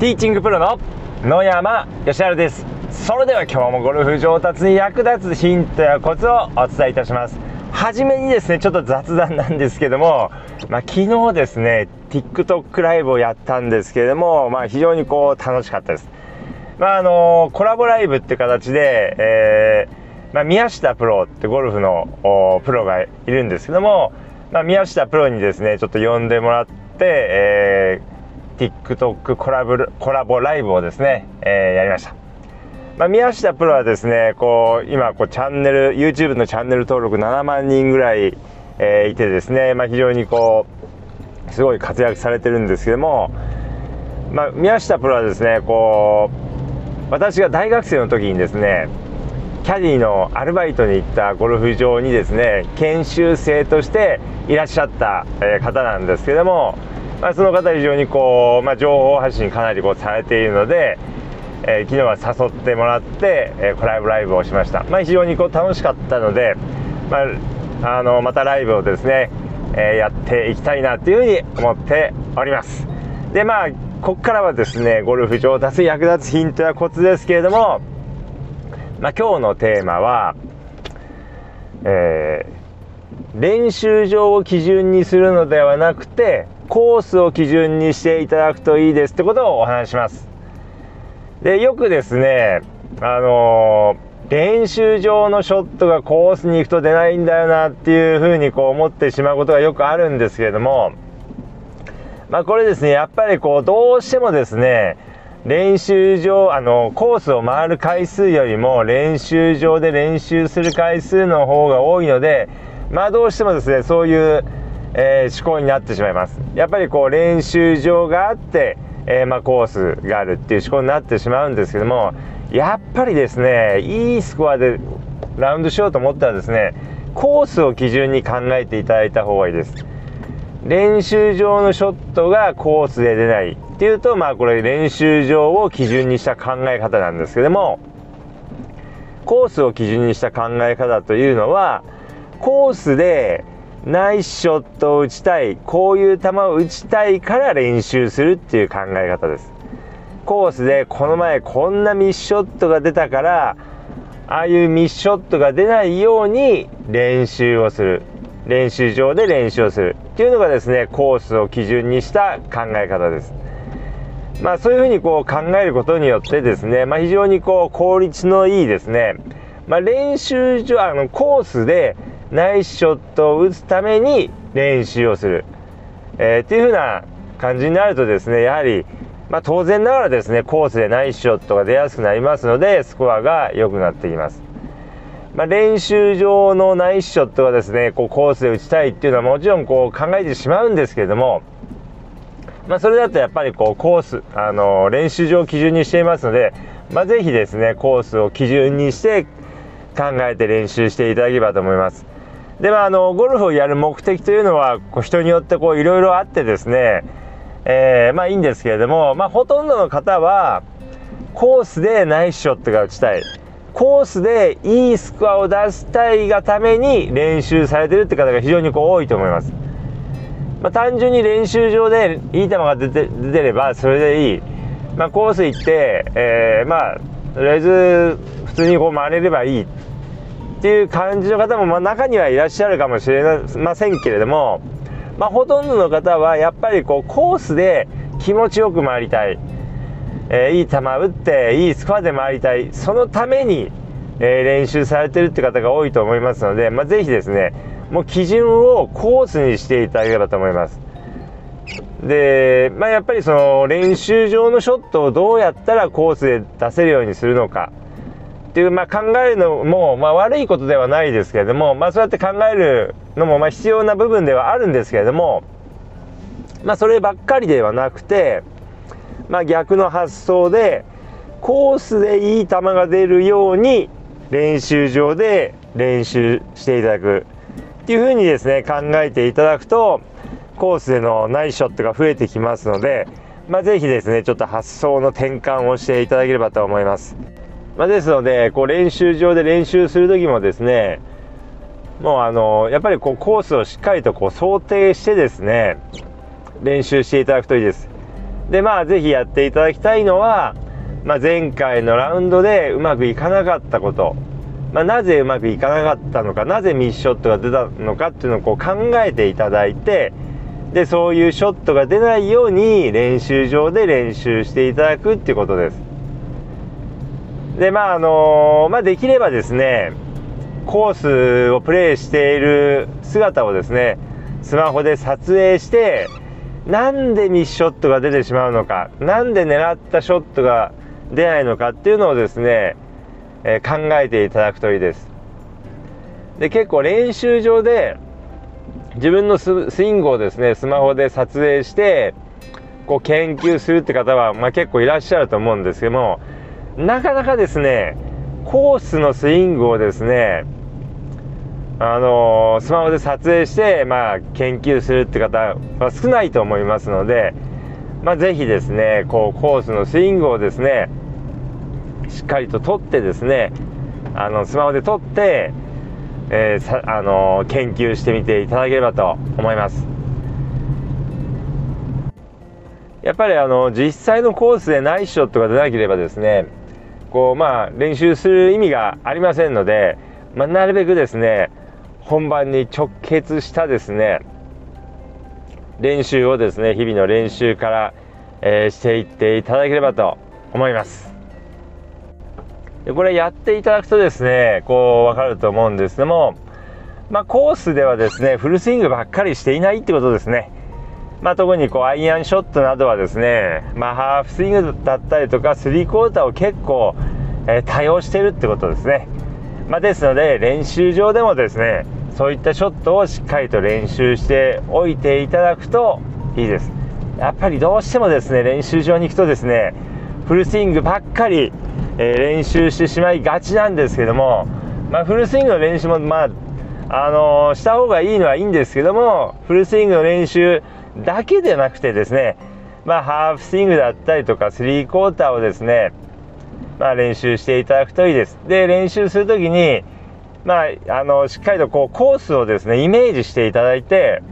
ティーチングプロの野山義晴です。それでは今日もゴルフ上達に役立つヒントやコツをお伝えいたします。はじめにですねちょっと雑談なんですけども、まあ、昨日ですね TikTok ライブをやったんですけども、まあ、非常にこう楽しかったです。まああのコラボライブって形で、えー、まあ、宮下プロってゴルフのプロがいるんですけども、ま、宮下プロにですねちょっと呼んでもらって、えー TikTok コラボコラボライブをですね、えー、やりました。まあ、宮下プロはですね、こう、今、こう、チャンネル、YouTube のチャンネル登録7万人ぐらい、えー、いてですね、まあ、非常にこう、すごい活躍されてるんですけども、まあ、宮下プロはですね、こう、私が大学生の時にですね、キャディのアルバイトに行ったゴルフ場にですね、研修生としていらっしゃった方なんですけども、まあ、その方非常にこう、まあ、情報発信かなりこうされているので、えー、昨日は誘ってもらって、えー、コラボライブをしました、まあ、非常にこう楽しかったので、まあ、あのまたライブをですね、えー、やっていきたいなというふうに思っております。でまあここからはですねゴルフ上達役立つヒントやコツですけれども、まあ、今日のテーマは、えー、練習場を基準にするのではなくてコースを基準にしていただくといいですってことをお話します。で、よくですね、あのー、練習場のショットがコースに行くと出ないんだよなっていうふうにこう思ってしまうことがよくあるんですけれども、まあこれですね、やっぱりこうどうしてもですね、練習場、あの、コースを回る回数よりも練習場で練習する回数の方が多いので、まあどうしてもですね、そういうえー、思考になってしまいます。やっぱりこう練習場があって、えー、まあ、コースがあるっていう思考になってしまうんですけどもやっぱりですねいいスコアでラウンドしようと思ったらですねコースを基準に考えていただいた方がいいです。練習場のショットがコースで出ないっていうとまあこれ練習場を基準にした考え方なんですけどもコースを基準にした考え方というのはコースでナイスショットを打ちたい、こういう球を打ちたいから練習するっていう考え方です。コースでこの前こんなミスショットが出たから、ああいうミスショットが出ないように練習をする。練習場で練習をする。っていうのがですね、コースを基準にした考え方です。まあそういうふうにこう考えることによってですね、まあ非常にこう効率のいいですね、まあ練習場、あのコースでナイスショットを打つために練習をする、えー、っていう風な感じになるとですねやはり、まあ、当然ながらですねコースでナイスショットが出やすくなりますのでスコアが良くなってきます、まあ、練習上のナイスショットがですねこうコースで打ちたいっていうのはもちろんこう考えてしまうんですけれどもまあ、それだとやっぱりこうコース、あの練習場を基準にしていますので、まあ、ぜひですねコースを基準にして考えて練習していただければと思います。でまあ、あのゴルフをやる目的というのはこう人によっていろいろあってですね、えー、まあいいんですけれども、まあ、ほとんどの方はコースでナイスショットが打ちたい。コースでいいスコアを出したいがために練習されてるって方が非常にこう多いと思います、まあ、単純に練習場でいい球が出て出てればそれでいい、まあ、コース行って、えー、まあとりあえず普通にこう回れればいい。っていう感じの方も、まあ、中にはいらっしゃるかもしれませんけれども、まあ、ほとんどの方はやっぱりこうコースで気持ちよく回りたい、えー、いい球打っていいスコアで回りたい。そのために、えー、練習されてるって方が多いと思いますので、まあ、ぜひですねもう基準をコースにしていただければと思います。で、まあ、やっぱりその練習場のショットをどうやったらコースで出せるようにするのか。っていう、まあ、考えるのも、まあ、悪いことではないですけれども、まあ、そうやって考えるのも、まあ、必要な部分ではあるんですけれども、まあ、そればっかりではなくて、まあ、逆の発想でコースでいい球が出るように練習場で練習していただくっていうふうにですね考えていただくとコースでのナイスショットが増えてきますので、まあ、ぜひですねちょっと発想の転換をしていただければと思います。まあ、ですのでこう練習場で練習する時もですねもうあのやっぱりこうコースをしっかりとこう想定してですね練習していただくといいですでまあ是非やっていただきたいのは、まあ、前回のラウンドでうまくいかなかったこと、まあ、なぜうまくいかなかったのかなぜミスショットが出たのかっていうのをこう考えていただいてでそういうショットが出ないように練習場で練習していただくっていうことです。でまああのまあ、できればですねコースをプレーしている姿をですねスマホで撮影してなんでミスショットが出てしまうのかなんで狙ったショットが出ないのかっていうのをですね、えー、考えていただくといいです。で結構練習場で自分のスイングをですねスマホで撮影してこう研究するって方は、まあ、結構いらっしゃると思うんですけどもなかなかですねコースのスイングをですねあのー、スマホで撮影して、まあ、研究するって方は少ないと思いますので、まあ、ぜひですねこうコースのスイングをですねしっかりと撮ってですねあのスマホで撮って、えー、さあのー、研究してみていただければと思います。やっぱりあの実際のコースでナイスショットが出なければですねこうまあ練習する意味がありませんので、まあ、なるべくですね本番に直結したですね練習をですね日々の練習から、えー、していっていただければと思います。でこれやっていただくとですねこう分かると思うんですけどもまあ、コースではですねフルスイングばっかりしていないってことですね。まあ、特にこうアイアンショットなどはですね、まあ、ハーフスイングだったりとかスリークォーターを結構、えー、多用しているってことですね、まあ、ですので練習場でもですねそういったショットをしっかりと練習しておいていただくといいです。やっぱりどうしてもですね練習場に行くとですねフルスイングばっかり、えー、練習してしまいがちなんですけども、まあ、フルスイングの練習もまああのー、した方がいいのはいいんですけどもフルスイングの練習だけでなくてですねまあハーフスイングだったりとかスリークォーターをですねまあ練習していただくといいですで練習する時にまあ、あのしっかりとこうコースをですねイメージしていただいて、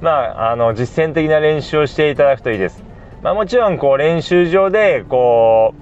まあ、あの実践的な練習をしていただくといいです。まあ、もちろんこう練習場でこ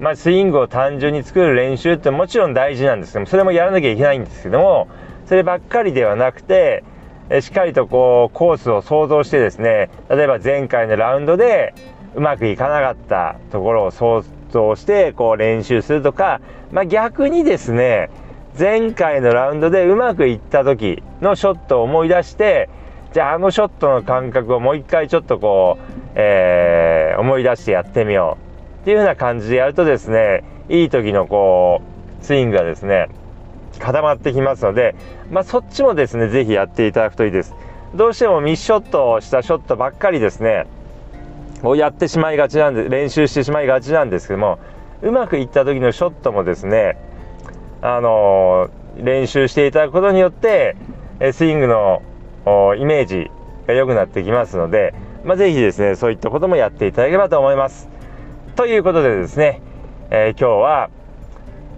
う、まあ、スイングを単純に作る練習ってもちろん大事なんですけどそれもやらなきゃいけないんですけどもそればっかりではなくてえしっかりとこうコースを想像してですね例えば前回のラウンドでうまくいかなかったところを想をしてこう練習するとか、まあ、逆にですね前回のラウンドでうまくいった時のショットを思い出してじゃああのショットの感覚をもう一回ちょっとこう、えー、思い出してやってみようっていう風な感じでやるとですねいい時のこうスイングがですね固まってきますので、まあ、そっちもですね是非やっていただくといいですどうしてもミスショットをしたショットばっかりですねをやってしまいがちなんで練習してしまいがちなんですけどもうまくいった時のショットもですねあのー、練習していただくことによってスイングのイメージが良くなってきますので、まあ、ぜひですねそういったこともやっていただければと思います。ということでですね、えー、今日は、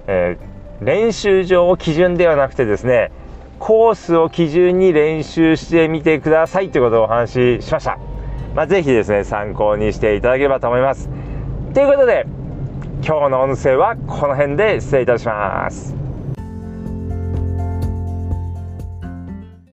えー、練習場を基準ではなくてですねコースを基準に練習してみてくださいということをお話ししました。まあ、ぜひですね、参考にしていただければと思います。ということで、今日の音声はこの辺で失礼いたします。